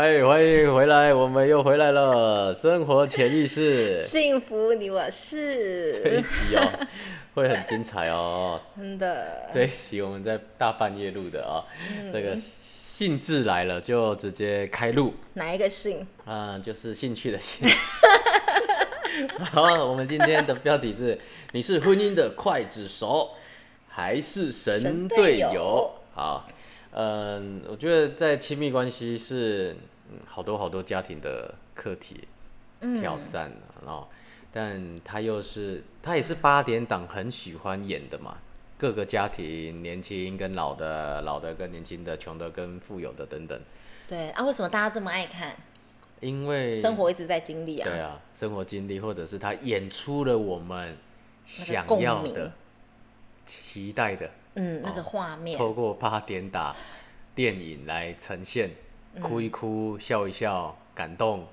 哎，欢迎回来，我们又回来了。生活潜意识幸福你我是这一，集哦，会很精彩哦。真的。这一集我们在大半夜录的啊、这个兴致来了就直接开录哪一个兴？啊、就是兴趣的兴。好，我们今天的标题是：你是婚姻的刽子手，还是神神队友？好，嗯，我觉得在亲密关系是嗯好多好多家庭的课题挑战啊，然后，但他又是他也是八点档很喜欢演的嘛，各个家庭年轻跟老的，老的跟年轻的，穷的跟富有的等等，对啊，为什么大家这么爱看？因为生活一直在经历啊。对啊，生活经历或者是他演出了我们想要的、期待的，嗯，那个画面，透过八点打电影来呈现，哭一哭，笑一笑，感动，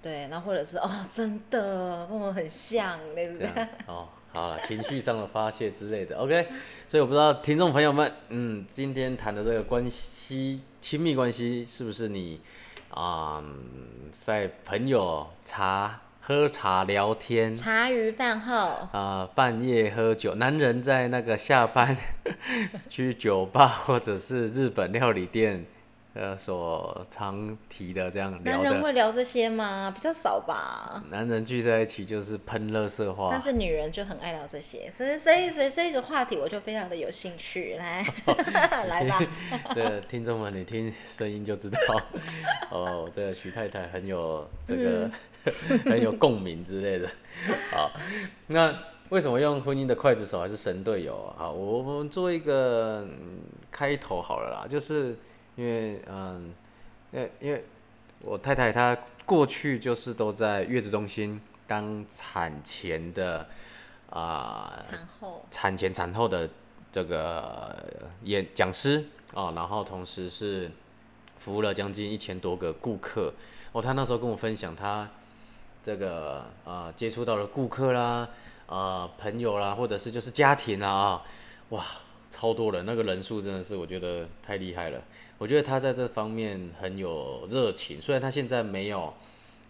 对，然后或者是哦，真的跟我很像，类似这样哦，好了，情绪上的发泄之类的，OK。所以我不知道听众朋友们，嗯，今天谈的这个关系，亲密关系是不是你啊、嗯在朋友茶喝茶聊天，茶余饭后，啊、半夜喝酒，男人在那个下班 去酒吧或者是日本料理店，呃，所常提的这样聊男人的，会聊这些吗？比较少吧。男人聚在一起就是喷乐色话但，是女人就很爱聊这些，所以所以这个话题我就非常的有兴趣，来 来吧。这个听众们，你听声音就知道，哦，这个徐太太很有这个、很有共鸣之类的。好，那为什么用婚姻的刽子手还是神队友啊？好，我我们做一个、嗯开头好了啦，就是因为嗯，因为因为我太太她过去就是都在月子中心当产前的啊、产后，产前产后的这个演讲师啊、然后同时是服务了将近一千多个顾客。哦，她那时候跟我分享她这个呃接触到了顾客啦、呃朋友啦，或者是就是家庭啦啊，哇，超多人，那个人数真的是我觉得太厉害了。我觉得他在这方面很有热情，虽然他现在没有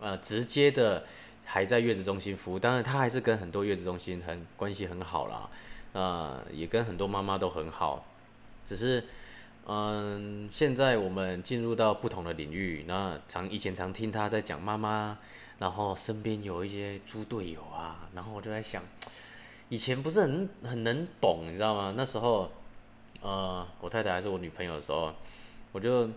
呃直接的还在月子中心服务，当然他还是跟很多月子中心很关系很好啦，呃，也跟很多妈妈都很好，只是嗯，现在我们进入到不同的领域，那常以前常听他在讲妈妈，然后身边有一些猪队友啊，然后我就在想，以前不是很很能懂，你知道吗？那时候，呃，我太太还是我女朋友的时候，我就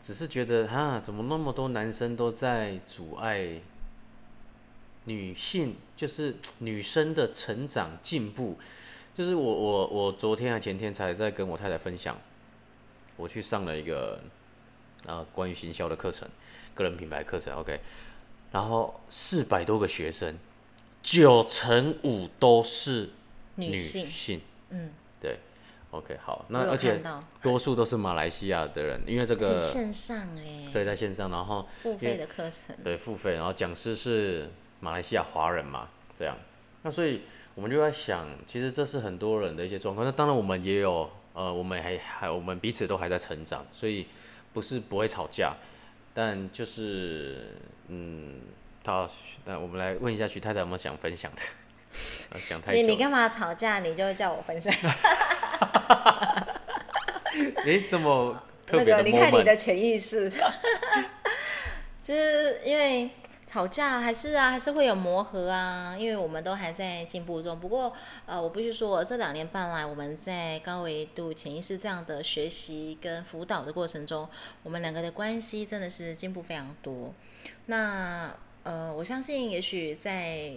只是觉得哈，怎么那么多男生都在阻碍女性，就是女生的成长进步。就是我我我昨天还前天才在跟我太太分享，我去上了一个啊、关于行销的课程，个人品牌课程，OK，然后四百多个学生，九成五都是女女性。性，嗯，对，OK，好，那而且多数都是马来西亚的人，因为这是个线上哎，对在线上，然后付费的课程，对付费，然后讲师是马来西亚华人嘛，这样，那所以我们就在想，其实这是很多人的一些状况。那当然我们也有，呃，我们还还我们彼此都还在成长，所以不是不会吵架，但就是嗯，他那我们来问一下徐太太有没有想分享的？啊 讲太久，你你干嘛吵架？你就叫我分享 诶，这么特那个，你看你的潜意识，就是因为吵架还是啊，还是会有磨合啊，因为我们都还在进步中。不过呃，我必须说，这两年半来，我们在高维度潜意识这样的学习跟辅导的过程中，我们两个的关系真的是进步非常多。那呃，我相信也许在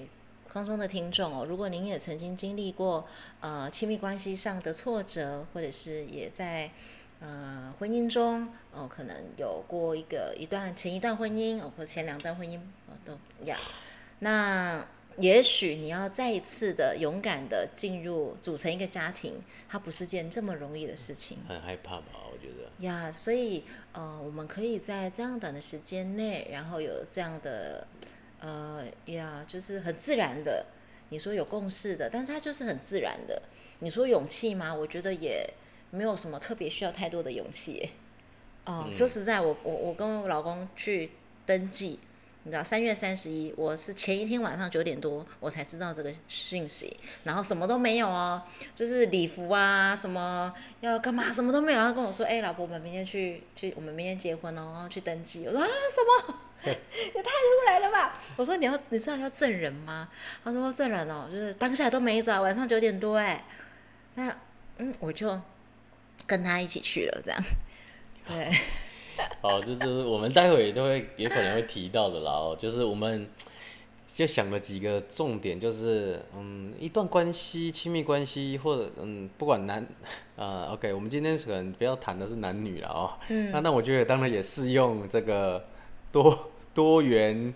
空中的听众哦，如果您也曾经经历过呃亲密关系上的挫折，或者是也在呃婚姻中哦，可能有过一个一段前一段婚姻哦，或前两段婚姻哦都一样。那也许你要再一次的勇敢的进入组成一个家庭，它不是件这么容易的事情。很害怕吧？我觉得。呀所以呃，我们可以在这样短的时间内，然后有这样的呃呀，就是很自然的，你说有共识的，但是它就是很自然的。你说勇气吗？我觉得也没有什么特别需要太多的勇气耶。哦，说实在，我我我跟我老公去登记，你知道，三月三十一，我是前一天晚上九点多我才知道这个讯息，然后什么都没有哦，就是礼服啊，什么要干嘛，什么都没有。然后跟我说，哎，老婆，我们明天去去，我们明天结婚哦，去登记。我说啊，什么？也太突然了吧！我说你要你知道要证人吗？他说证人哦，就是当下都没找，晚上九点多哎，那嗯我就跟他一起去了，这样对。好，这就是我们待会都会也可能会提到的啦哦，就是我们就想了几个重点，就是嗯一段关系亲密关系或者嗯不管男啊 OK，我们今天可能不要谈的是男女了哦，嗯，那那我觉得当然也适用这个。多 多元，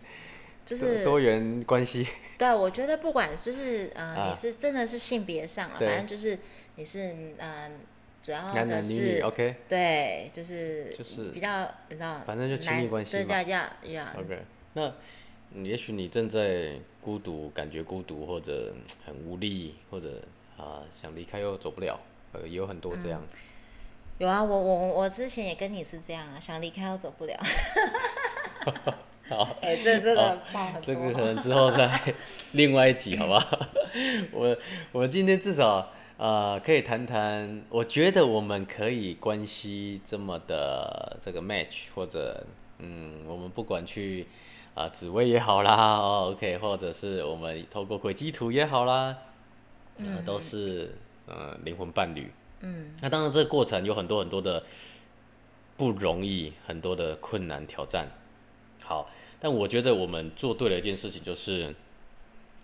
就是多元关系。对，我觉得不管就是呃，你是真的是性别上了，反正就是你是嗯，主要的是 OK，对，就是就是比较你知道，反正就亲密关系嘛。对呀呀。OK，那也许你正在孤独，感觉孤独或者很无力，或者啊想离开又走不了，呃，也有很多这样。有啊，我我我之前也跟你是这样啊，想离开又走不了。好，哎，这这个这个可能之后再 另外一集，好不好？我我们今天至少呃可以谈谈，我觉得我们可以关系这么的这个 match，或者嗯，我们不管去啊紫薇也好啦，哦 OK，或者是我们透过轨迹图也好啦，嗯，都是呃灵魂伴侣。嗯，那当然这个过程有很多很多的不容易，很多的困难挑战。好，但我觉得我们做对了一件事情，就是，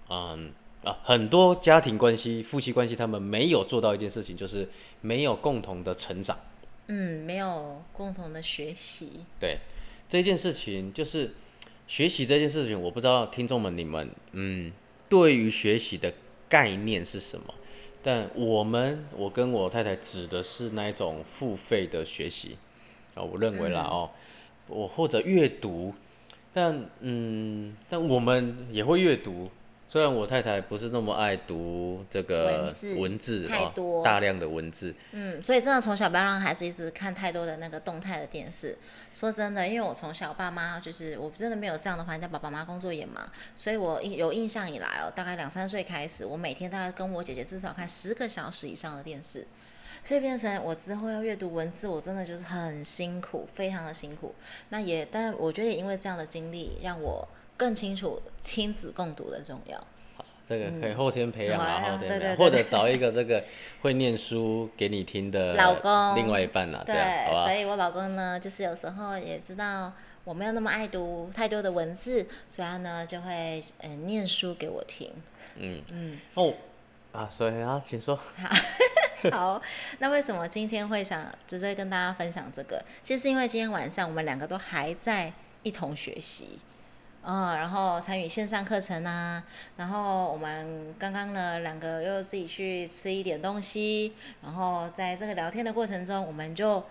嗯啊，很多家庭关系、夫妻关系，他们没有做到一件事情，就是没有共同的成长。嗯，没有共同的学习。对，这件事情就是学习这件事情，我不知道听众们你们，嗯，对于学习的概念是什么？但我们，我跟我太太指的是那一种付费的学习啊，我认为啦哦，我或者阅读，但嗯，但我们也会阅读。虽然我太太不是那么爱读这个文字，太多大量的文字，嗯，所以真的从小不要让孩子一直看太多的那个动态的电视。说真的，因为我从小爸妈就是我真的没有这样的环境，爸爸妈妈工作也忙，所以我有印象以来哦，大概两三岁开始，我每天大概跟我姐姐至少看十个小时以上的电视，所以变成我之后要阅读文字，我真的就是很辛苦，非常的辛苦。那也，但我觉得也因为这样的经历，让我。更清楚亲子共读的重要。好，这个可以后天培养啊，后天培养，或者找一 个这个会念书给你听的老公，另外一半啦，对，好所以我老公呢，就是有时候也知道我没有那么爱读太多的文字，所以他呢就会嗯念书给我听。嗯嗯哦啊，所以啊，请说。好，好，那为什么今天会想直接跟大家分享这个？其实是因为今天晚上我们两个都还在一同学习。嗯，然后参与线上课程啊，然后我们刚刚呢两个又自己去吃一点东西，然后在这个聊天的过程中，我们就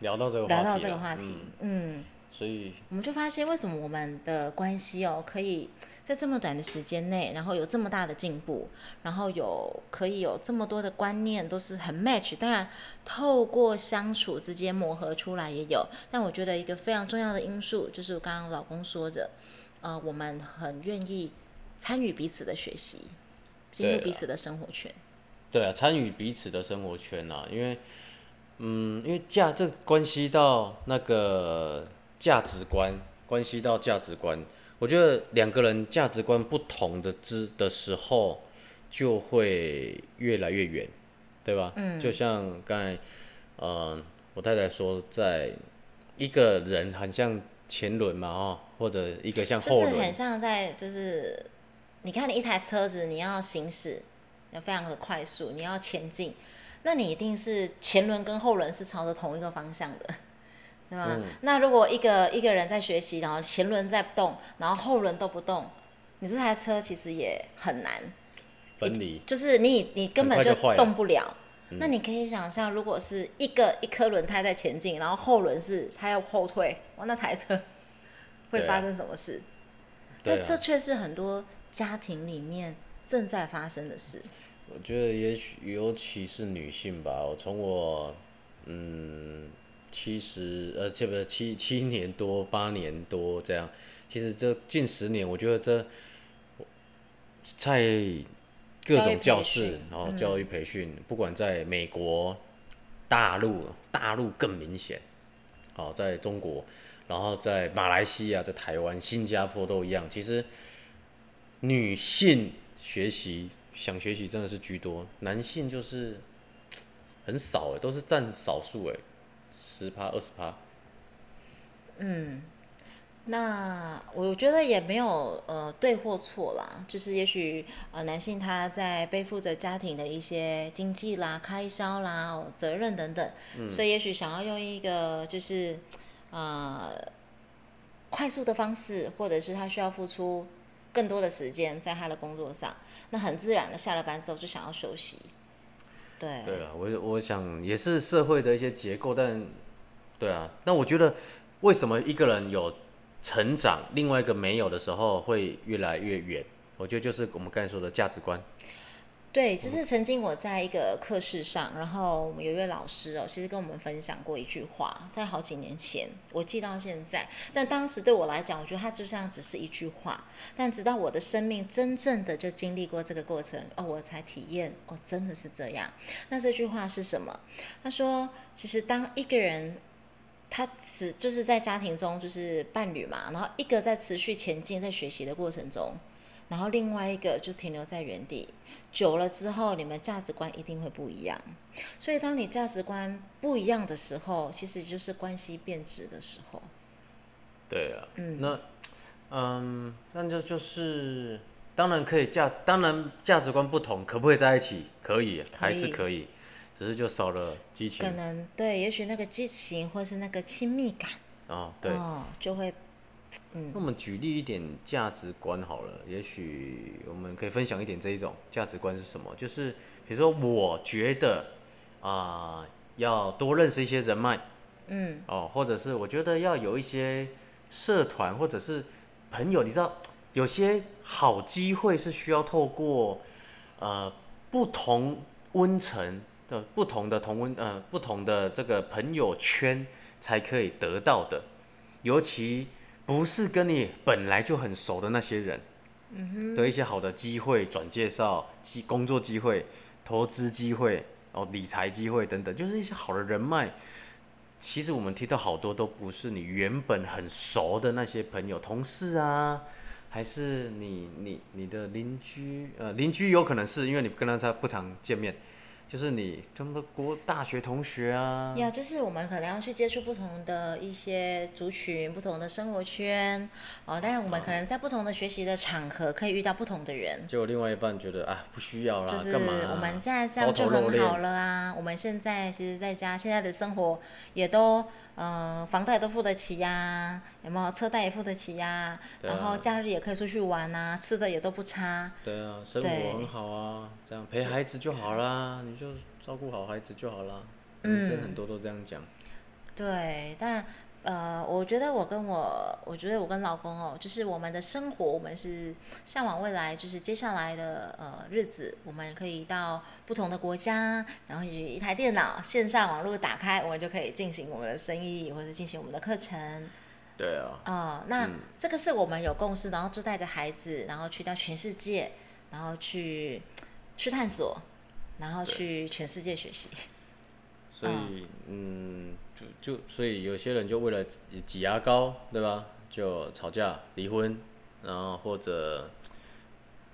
聊到这个聊到这个话题，嗯，所以我们就发现为什么我们的关系哦，可以在这么短的时间内，然后有这么大的进步，然后有可以有这么多的观念都是很 match，当然透过相处之间磨合出来也有，但我觉得一个非常重要的因素就是我刚刚老公说的。呃，我们很愿意参与彼此的学习，进入彼此的生活圈。对啊，参与彼此的生活圈啊，因为，嗯，因为价这关系到那个价值观，关系到价值观。我觉得两个人价值观不同的之的时候，就会越来越远，对吧？嗯。就像刚才，嗯，我太太说，在一个人很像。前轮嘛，哦，或者一个像后轮，就是很像在，就是你看你一台车子，你要行驶要非常的快速，你要前进，那你一定是前轮跟后轮是朝着同一个方向的，对吧？那如果一个一个人在学习，然后前轮在动，然后后轮都不动，你这台车其实也很难分离，就是你你根本就动不了。那你可以想象，如果是一个一颗轮胎在前进，然后后轮是它要后退，哇，那台车会发生什么事？那这却是很多家庭里面正在发生的事。我觉得也许尤其是女性吧，我从我嗯七十呃，这不七七年多八年多这样。其实这近十年，我觉得这在各种教室，然后教育培训，不管在美国、大陆、大陆更明显，好，在中国，然后在马来西亚、在台湾、新加坡都一样。其实女性学习想学习真的是居多，男性就是很少哎，都是占少数哎，十趴二十趴。嗯。那我觉得也没有呃对或错啦，就是也许呃男性他在背负着家庭的一些经济啦、开销啦、责任等等，所以也许想要用一个就是呃快速的方式，或者是他需要付出更多的时间在他的工作上，那很自然的下了班之后就想要休息。对。对了，我我想也是社会的一些结构，但对啊，那我觉得为什么一个人有。成长，另外一个没有的时候会越来越远。我觉得就是我们刚才说的价值观。对，就是曾经我在一个课室上，然后我们有一位老师哦，其实跟我们分享过一句话，在好几年前，我记到现在。但当时对我来讲，我觉得他就像只是一句话。但直到我的生命真正的就经历过这个过程，哦，我才体验，哦，真的是这样。那这句话是什么？他说，其实当一个人。他只就是在家庭中就是伴侣嘛，然后一个在持续前进在学习的过程中，然后另外一个就停留在原地，久了之后你们价值观一定会不一样。所以当你价值观不一样的时候，其实就是关系变质的时候。对啊，嗯，那嗯，那就就是当然可以价，当然价值观不同，可不可以在一起？可以，还是可以。只是就少了激情，可能对，也许那个激情或是那个亲密感，哦，对，就会，嗯。那我们举例一点价值观好了，也许我们可以分享一点这一种价值观是什么？就是比如说，我觉得啊，要多认识一些人脉，嗯，哦，或者是我觉得要有一些社团或者是朋友，你知道，有些好机会是需要透过呃不同温层。的不同的同温呃不同的这个朋友圈才可以得到的，尤其不是跟你本来就很熟的那些人，嗯的一些好的机会、转介绍、机工作机会、投资机会、哦理财机会等等，就是一些好的人脉。其实我们提到好多都不是你原本很熟的那些朋友、同事啊，还是你你你的邻居呃邻居有可能是因为你跟他他不常见面。就是你他们国大学同学啊，呀，就是我们可能要去接触不同的一些族群、不同的生活圈，哦，但是我们可能在不同的学习的场合可以遇到不同的人。就另外一半觉得啊，不需要啦，就是我们现在这样就很好了啊。我们现在其实在家，现在的生活也都。呃，房贷都付得起呀，有没有车贷也付得起呀？然后假日也可以出去玩啊，吃的也都不差。对啊，生活很好啊，这样陪孩子就好啦，你就照顾好孩子就好啦。嗯。生很多都这样讲。对，但。呃，我觉得我跟我，我觉得我跟老公哦，就是我们的生活，我们是向往未来，就是接下来的呃日子，我们可以到不同的国家，然后一台电脑线上网络打开，我们就可以进行我们的生意，或者进行我们的课程。对啊。哦，那这个是我们有共识，然后就带着孩子，然后去到全世界，然后去去探索，然后去全世界学习。所以，嗯。就就所以有些人就为了挤牙膏，对吧？就吵架离婚，然后或者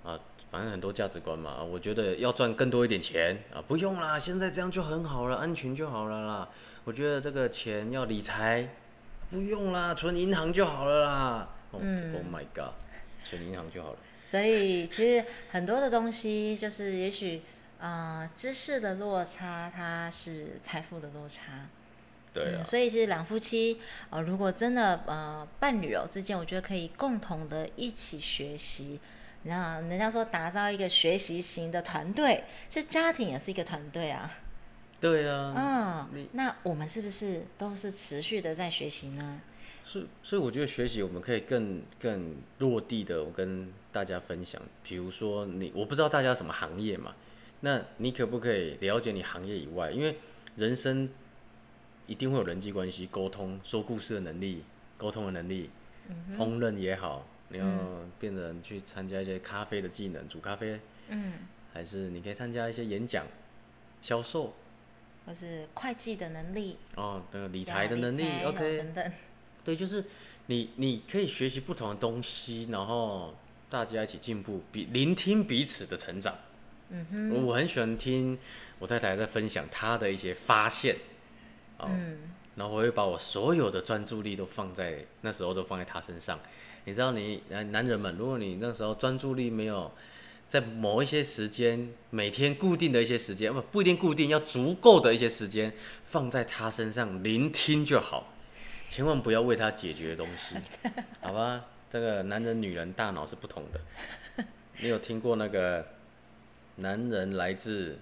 啊，反正很多价值观嘛。我觉得要赚更多一点钱啊，不用啦，现在这样就很好了，安全就好了啦。我觉得这个钱要理财，不用啦，存银行就好了啦。嗯，Oh my god，存银行就好了。所以其实很多的东西就是，也许啊，知识的落差，它是财富的落差。对，所以其实两夫妻，呃，如果真的呃伴侣哦之间，我觉得可以共同的一起学习。那人家说打造一个学习型的团队，这家庭也是一个团队啊。对啊。嗯，那我们是不是都是持续的在学习呢？是，所以我觉得学习我们可以更更落地的我跟大家分享。比如说你，我不知道大家什么行业嘛，那你可不可以了解你行业以外？因为人生。一定会有人际关系、沟通、说故事的能力、沟通的能力，烹饪也好，你要变成去参加一些咖啡的技能，煮咖啡，嗯，还是你可以参加一些演讲、销售，或是会计的能力，哦，那个理理财的能力，OK，等等。对，就是你你可以学习不同的东西，然后大家一起进步，比聆听彼此的成长。嗯哼，我很喜欢听我太太在分享她的一些发现，哦，嗯，然后我会把我所有的专注力都放在那时候都放在她身上。你知道你，男男人们，如果你那时候专注力没有在某一些时间，每天固定的一些时间，不不一定固定，要足够的一些时间放在她身上聆听就好，千万不要为她解决东西，好吧？这个男人女人大脑是不同的。你有听过那个男人来自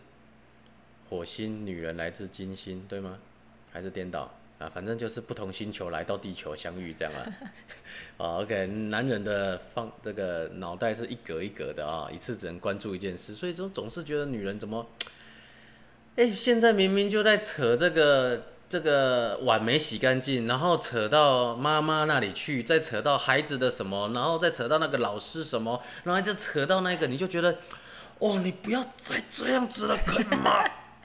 火星，女人来自金星，对吗？还是颠倒啊？反正就是不同星球来到地球相遇这样啊。啊，OK，男人的放这个脑袋是一格一格的啊，一次只能关注一件事，所以说总是觉得女人怎么，哎、现在明明就在扯这个这个碗没洗干净，然后扯到妈妈那里去，再扯到孩子的什么，然后再扯到那个老师什么，然后再扯到那个，你就觉得，哦，你不要再这样子了，可以吗？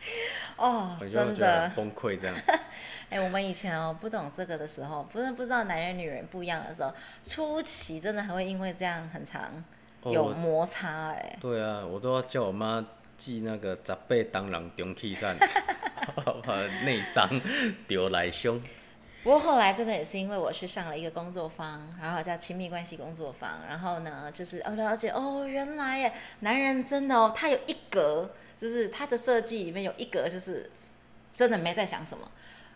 哦，真的，崩溃这样。哎、我们以前哦不懂这个的时候，不是不知道男人女人不一样的时候，初期真的还会因为这样很长有摩擦哎、对啊，我都要叫我妈寄那个十八当人中气散，把内伤丢来凶。不过后来真的也是因为我去上了一个工作坊，然后叫亲密关系工作坊，然后呢，就是哦了解哦，原来耶，男人真的哦，他有一格，就是他的设计里面有一格，就是真的没在想什么。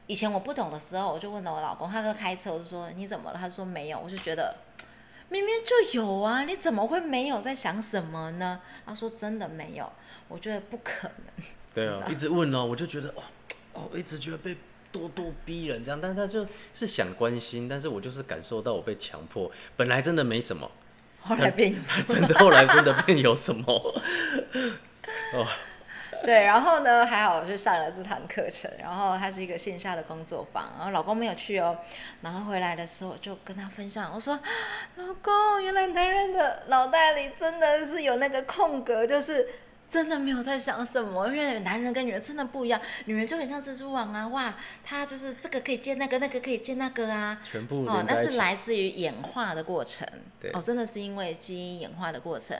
以前我不懂的时候，我就问了我老公，他在开车，我就说你怎么了？他说没有，我就觉得明明就有啊，你怎么会没有在想什么呢？他说真的没有，我觉得不可能。对啊，一直问哦，我就觉得哦哦，一直觉得被咄咄逼人这样，但是他就是想关心，但是我就是感受到我被强迫，本来真的没什么，后来变有什么？真的后来真的变有什么，哦，对，然后呢，还好我去上了这堂课程，然后它是一个线下的工作坊，然后老公没有去哦，然后回来的时候就跟他分享，我说，老公，原来男人的脑袋里真的是有那个空格，就是。真的没有在想什么，因为男人跟女人真的不一样，女人就很像蜘蛛网啊，哇，她就是这个可以接那个，那个可以接那个啊，全部哦，那是。来自于演化的过程。对哦，真的是因为基因演化的过程。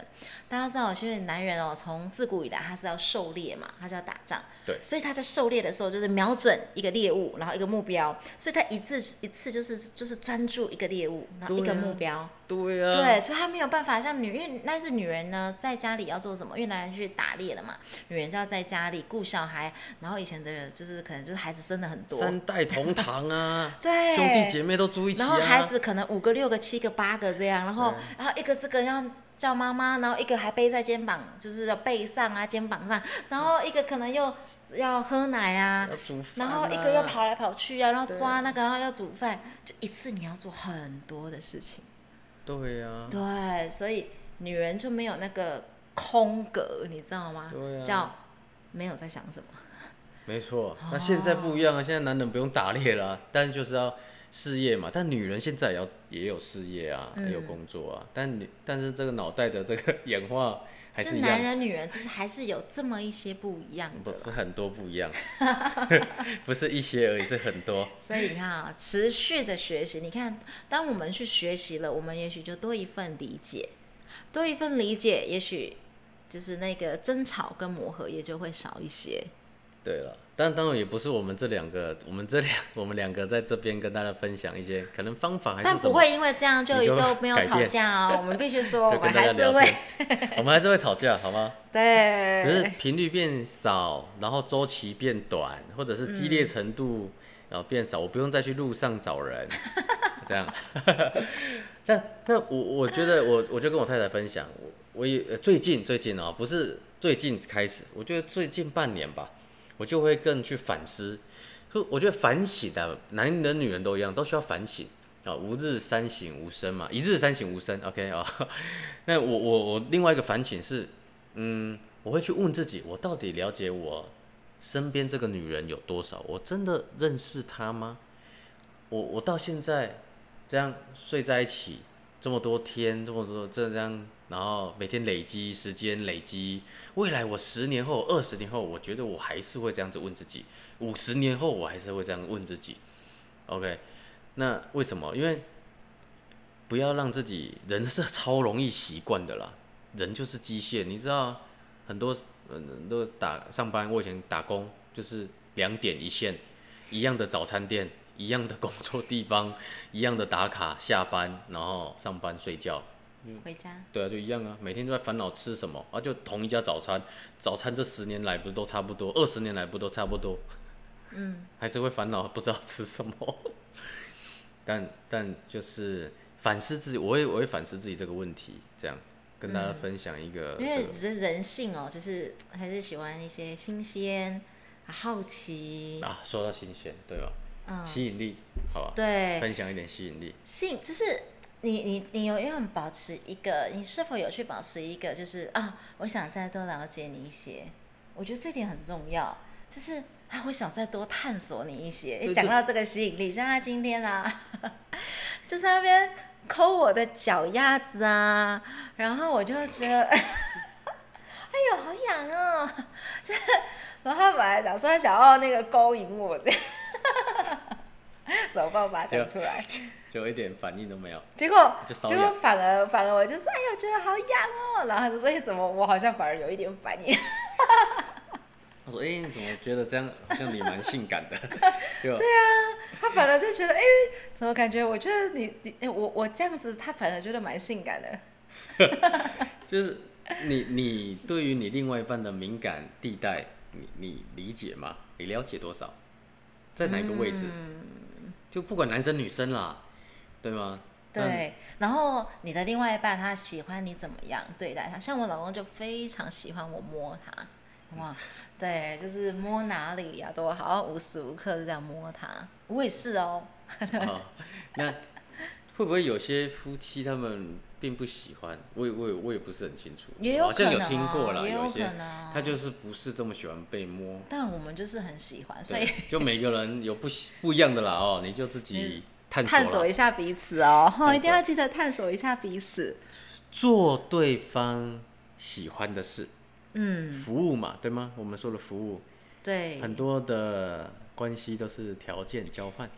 大家知道，因为男人哦，从自古以来他是要狩猎嘛，他就要打仗。对所以他在狩猎的时候，就是瞄准一个猎物，然后一个目标，所以他一次一次就是就是专注一个猎物，然后一个目标。对啊，对，所以他没有办法像女，因为那是女人呢，在家里要做什么？因为男人去打猎了嘛，女人就要在家里顾小孩。然后以前的人就是可能就是孩子生的很多，三代同堂啊，对，兄弟姐妹都住一起啊。然后孩子可能五个、六个、七个、八个这样，然后然后一个这个要叫妈妈，然后一个还背在肩膀，就是要背上啊、肩膀上，然后一个可能又要喝奶啊，然啊，后一个又跑来跑去啊，然后抓那个，然后要煮饭，就一次你要做很多的事情。对呀、对，所以女人就没有那个空格，你知道吗？对啊叫没有在想什么。没错。那现在不一样啊，现在男人不用打猎了啊、但是就是要事业嘛。但女人现在也要也有事业啊，也有嗯工作啊。但女但是这个脑袋的这个演化还就是男人女人其实还是有这么一些不一样的啦。不是很多不一样，不是一些而已，是很多。所以你看啊，持续的学习，你看，当我们去学习了，我们也许就多一份理解，多一份理解，也许就是那个争吵跟磨合也就会少一些。对了，但当然也不是我们这两个，我们这两我们两个在这边跟大家分享一些可能方法还是，但不会因为这样就都没有吵架哦。我们必须说，我就们还是会，我们还是会吵架，好吗？对，只是频率变少，然后周期变短，或者是激烈程度然后变少，我不用再去路上找人，这样。但但我我觉得我我就跟我太太分享，我我也最近最近啊、不是最近开始，我觉得最近半年吧，我就会更去反思。就我觉得反省的，男人女人都一样，都需要反省啊。吾 日三省吾身嘛，一日三省吾身。OK 啊，那我我我另外一个反省是，嗯，我会去问自己，我到底了解我身边这个女人有多少？我真的认识她吗？我我到现在这样睡在一起这么多天，这么多这样，然后每天累积时间累积，未来我十年后、二十年后，我觉得我还是会这样子问自己，五十年后我还是会这样问自己。OK，那为什么？因为不要让自己人是超容易习惯的啦，人就是机械，你知道很多嗯都打上班，我以前打工就是两点一线，一样的早餐店，一样的工作地方，一样的打卡，下班然后上班睡觉，回家。对啊，就一样啊，每天都在烦恼吃什么啊，就同一家早餐，早餐这十年来不是都差不多，二十年来不都差不多，嗯，还是会烦恼不知道吃什么，但但就是反思自己，我会我会反思自己这个问题，这样跟大家分享一个因这个。为人人性哦，就是还是喜欢一些新鲜、好奇，啊，说到新鲜，对吧？嗯，吸引力，好吧，对，分享一点吸引力，性就是你你你有没有保持一个，你是否有去保持一个，就是啊，我想再多了解你一些，我觉得这点很重要，就是啊，我想再多探索你一些。你讲到这个吸引力，像他今天啊，就在那边抠我的脚丫子啊，然后我就觉得，哎呦，好痒哦，就是，然后他本来想说他想要那个勾引我这样。怎么办？我把它讲出来。就一点反应都没有，结果结果反而反而我就是哎呀觉得好痒哦，然后他就说哎怎么我好像反而有一点反应，他说：“哎、你怎么觉得这样好像你蛮性感的？” 对对啊，他反而就觉得哎怎么感觉我觉得你你哎我我这样子他反而觉得蛮性感的，就是你你对于你另外一半的敏感地带，你你理解吗？你了解多少？在哪个位置？嗯，就不管男生女生啦，对吗？对，然后你的另外一半他喜欢你怎么样对待他，像我老公就非常喜欢我摸他，哇，对，就是摸哪里呀、都好，无时无刻都这样摸他，我也是哦，哦，那会不会有些夫妻他们并不喜欢？我也我也我也不是很清楚，也有好像有听过啦，哦也有些可能他就是不是这么喜欢被摸。但我们就是很喜欢，所以对，就每个人有不喜不一样的啦哦，你就自己探索探啦索一下彼此哦，哈，一定要索记得探索一下彼此。做对方喜欢的事，嗯，服务嘛，对吗？我们说的服务，对，很多的关系都是条件交换。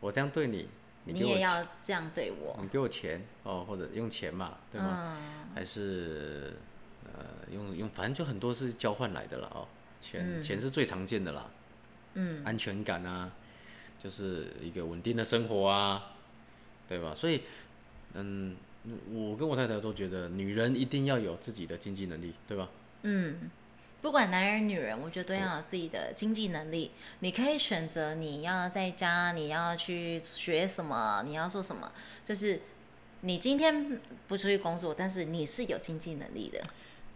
我这样对你，你也要这样对我你，给我钱哦，或者用钱嘛，对吗？嗯，还是呃用用，反正就很多是交换来的了哦。钱、嗯钱是最常见的啦，嗯，安全感啊，就是一个稳定的生活啊，对吧？所以，嗯，我跟我太太都觉得，女人一定要有自己的经济能力，对吧？嗯，不管男人女人，我觉得都要有自己的经济能力。你可以选择你要在家，你要去学什么，你要做什么，就是你今天不出去工作，但是你是有经济能力的，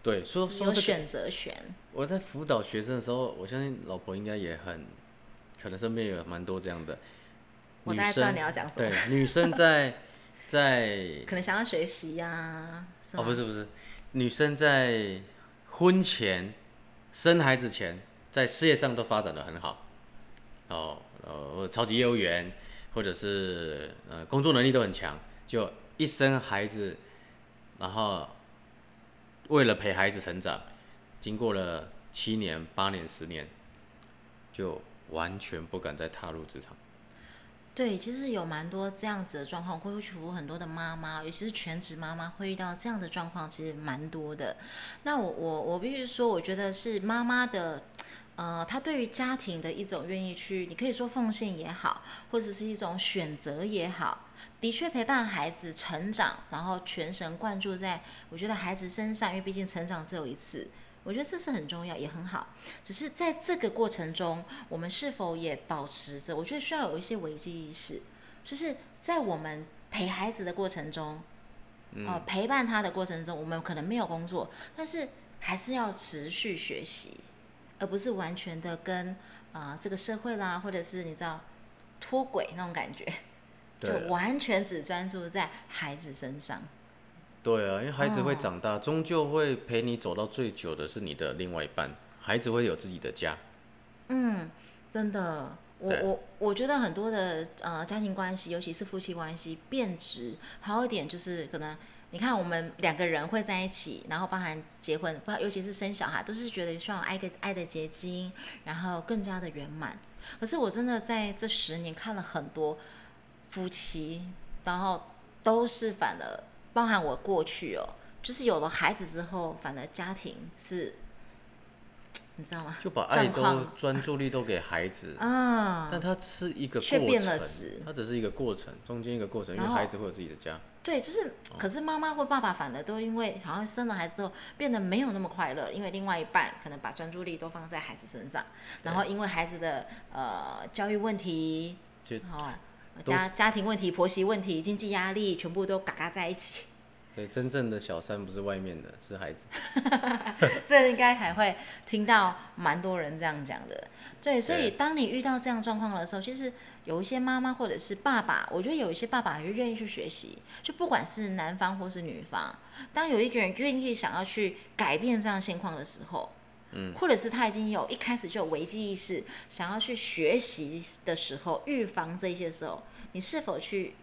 对，说说这个，有选择权。我在辅导学生的时候，我相信老婆应该也很，可能身边有蛮多这样的女我大概知道，你要讲什么对，女生在 在可能想要学习呀、是哦，不是不是，女生在婚前、生孩子前，在事业上都发展的很好，哦，呃，超级业务员，或者是呃工作能力都很强，就一生孩子，然后为了陪孩子成长，经过了七年、八年、十年，就完全不敢再踏入职场。对，其实有蛮多这样子的状况，会去服务很多的妈妈，尤其是全职妈妈会遇到这样的状况，其实蛮多的。那我我我必须说，我觉得是妈妈的，呃，她对于家庭的一种愿意去，你可以说奉献也好，或者是一种选择也好，的确陪伴孩子成长，然后全神贯注在我觉得孩子身上，因为毕竟成长只有一次。我觉得这是很重要，也很好。只是在这个过程中，我们是否也保持着？我觉得需要有一些危机意识，就是在我们陪孩子的过程中，呃，陪伴他的过程中，我们可能没有工作，但是还是要持续学习，而不是完全的跟啊、呃这个社会啦，或者是你知道脱轨那种感觉，就完全只专注在孩子身上。对啊，因为孩子会哦长大，终究会陪你走到最久的是你的另外一半。孩子会有自己的家，嗯，真的，我我我觉得很多的呃家庭关系，尤其是夫妻关系变质，还有一点就是可能你看我们两个人会在一起，然后包含结婚，包尤其是生小孩，都是觉得希望爱个爱的结晶，然后更加的圆满。可是我真的在这十年看了很多夫妻，然后都是反而包含我过去哦，就是有了孩子之后，反而家庭是，你知道吗？就把爱都专注力都给孩子，啊，但他是一个过程，却变了质。他只是一个过程，中间一个过程，因为孩子会有自己的家。对，就是，哦。可是妈妈或爸爸反而都因为好像生了孩子之后变得没有那么快乐，因为另外一半可能把专注力都放在孩子身上，然后因为孩子的呃教育问题，就哦都家家庭问题、婆媳问题、经济压力，全部都嘎嘎在一起。所以真正的小三不是外面的，是孩子。这应该还会听到蛮多人这样讲的。对，所以当你遇到这样状况的时候，其实有一些妈妈或者是爸爸，我觉得有一些爸爸是愿意去学习，就不管是男方或是女方，当有一个人愿意想要去改变这样现况的时候。嗯，或者是他已经有一开始就有危机意识，想要去学习的时候，预防这些时候，你是否去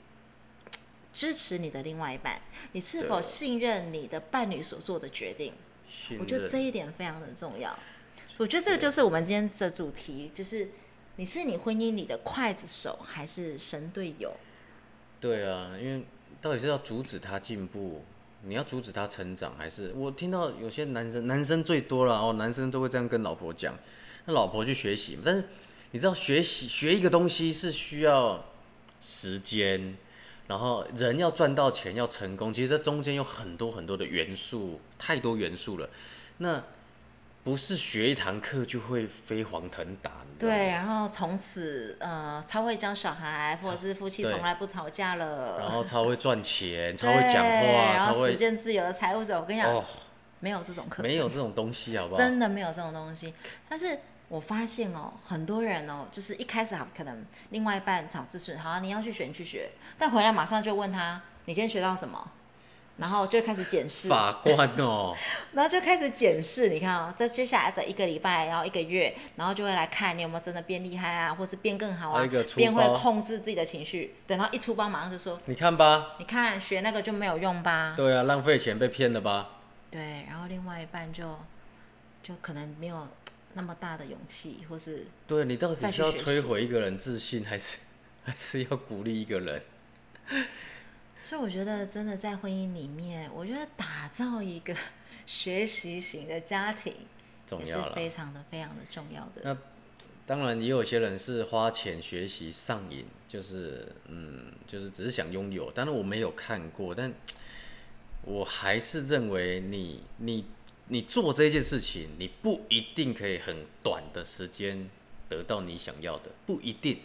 支持你的另外一半？你是否信任你的伴侣所做的决定？信我觉得这一点非常的重要。我觉得这个就是我们今天的主题，就是你是你婚姻里的刽子手还是神队友？对啊，因为到底是要阻止他进步，你要阻止他成长，还是我听到有些男生，男生最多了哦，男生都会这样跟老婆讲，那老婆去学习，但是你知道学习学一个东西是需要时间，然后人要赚到钱要成功，其实这中间有很多很多的元素，太多元素了，那不是学一堂课就会飞黄腾达，对，然后从此呃超会教小孩，或者是夫妻对从来不吵架了，然后超会赚钱，超对会讲话，然后超会时间自由的财务者，我跟你讲，哦。没有这种课程，没有这种东西，好不好？真的没有这种东西。但是我发现哦，很多人哦，就是一开始好可能另外一半找自顺，好、啊，你要去学你去学，但回来马上就问他，你今天学到什么？然后就开始检视，法官哦，然后就开始检视。你看哦，在接下来这一个礼拜，然后一个月，然后就会来看你有没有真的变厉害啊，或是变更好啊变会控制自己的情绪。等到一出包，马上就说，你看吧，你看学那个就没有用吧？对啊，浪费钱被骗了吧？对，然后另外一半就就可能没有那么大的勇气，或是对你到底是要摧毁一个人自信，还是还是要鼓励一个人？所以我觉得真的在婚姻里面，我觉得打造一个 学习型的家庭也是重要了。非常的非常的重要的。那当然，也有些人是花钱学习上瘾，就是嗯，就是只是想拥有。当然我没有看过，但我还是认为你你你做这件事情，你不一定可以很短的时间得到你想要的，不一定。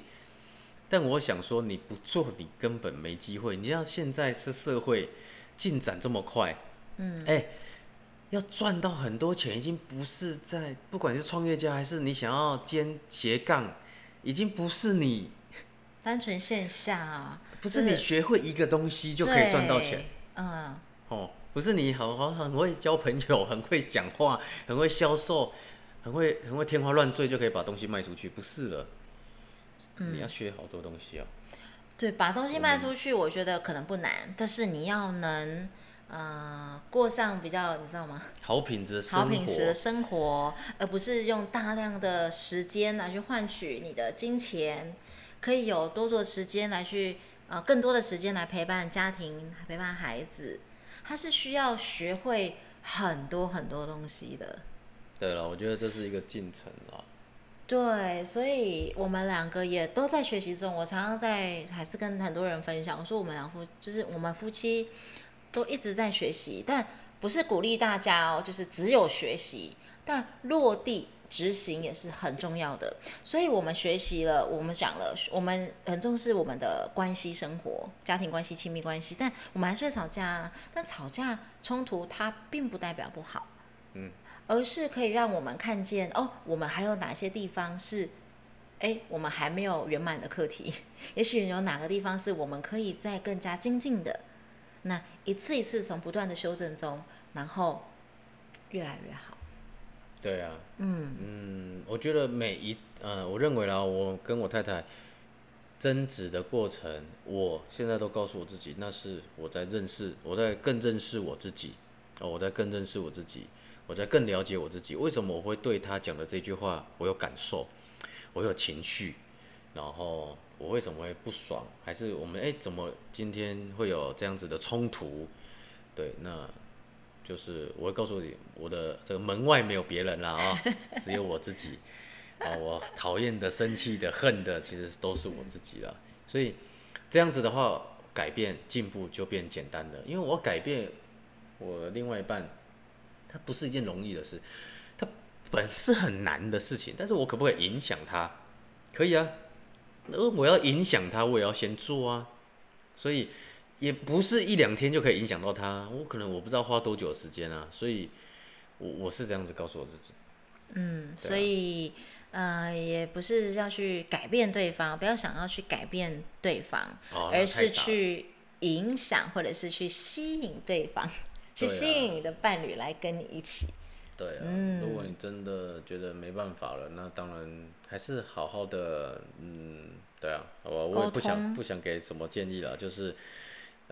但我想说，你不做，你根本没机会。你像现在是社会进展这么快，嗯，哎、要赚到很多钱，已经不是在不管是创业家还是你想要兼斜杠，已经不是你单纯线下啊，不是你学会一个东西就可以赚到钱。嗯，哦，不是你好好很会交朋友，很会讲话，很会销售，很会很会天花乱坠就可以把东西卖出去，不是了。你要学好多东西哦。对，把东西卖出去，我觉得可能不难，但是你要能呃过上比较，你知道吗？好品质的生活，好品质的生活，而不是用大量的时间来去换取你的金钱，可以有多多时间来去呃更多的时间来陪伴家庭、陪伴孩子，它是需要学会很多很多东西的。对了，我觉得这是一个进程啊。对，所以我们两个也都在学习中。我常常在还是跟很多人分享，我说我们两夫就是我们夫妻都一直在学习，但不是鼓励大家哦，就是只有学习，但落地执行也是很重要的。所以我们学习了，我们讲了，我们很重视我们的关系生活、家庭关系、亲密关系，但我们还是会吵架啊。但吵架冲突它并不代表不好。嗯而是可以让我们看见哦，我们还有哪些地方是，哎，我们还没有圆满的课题，也许有哪个地方是我们可以再更加精进的。那一次一次从不断的修正中，然后越来越好。对啊，嗯嗯，我觉得每一呃，我认为啦，我跟我太太争执的过程，我现在都告诉我自己，那是我在认识，我在更认识我自己，哦，我在更认识我自己，我在更了解我自己。为什么我会对他讲的这句话，我有感受，我有情绪，然后我为什么会不爽？还是我们哎、怎么今天会有这样子的冲突？对，那就是我会告诉你，我的这个门外没有别人了啊，只有我自己啊。我讨厌的、生气的、恨的，其实都是我自己了。所以这样子的话，改变、进步就变简单了。因为我改变我另外一半，它不是一件容易的事，它本是很难的事情。但是我可不可以影响他？可以啊。那我要影响他，我也要先做啊。所以也不是一两天就可以影响到他，我可能我不知道花多久的时间啊。所以我我是这样子告诉我自己。嗯，啊所以呃，也不是要去改变对方，不要想要去改变对方，哦，而是去影响或者是去吸引对方，去吸引你的伴侣来跟你一起。对啊，嗯如果你真的觉得没办法了，那当然还是好好的，嗯，对啊，我我也不想不想给什么建议了，就是，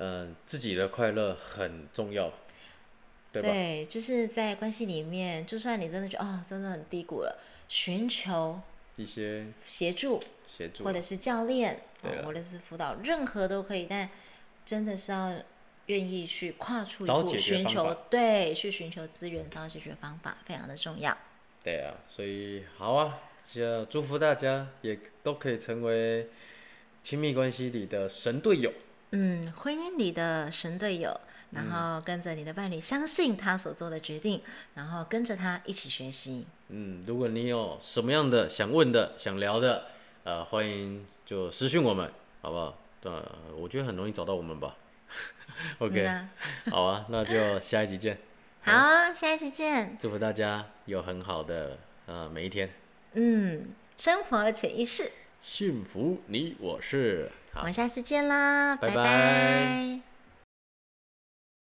嗯、自己的快乐很重要，对吧？对，就是在关系里面，就算你真的觉得哦，真的很低谷了，寻求一些协助，协助啊，或者是教练，或者是辅导，任何都可以，但真的是要愿意去跨出一步，寻求对，去寻求资源，找解决方法，非常的重要。对啊，所以好啊，就祝福大家也都可以成为亲密关系里的神队友。嗯，婚姻里的神队友，然嗯后跟着你的伴侣，相信他所做的决定，然后跟着他一起学习。嗯，如果你有什么样的想问的、想聊的，呃，欢迎就私讯我们，好不好？呃，我觉得很容易找到我们吧。OK，、好啊，那就下一集见。好，啊下一期见。祝福大家有很好的呃每一天，嗯，生活潜意识，幸福你我是。好。我们，下次见啦，拜拜。拜拜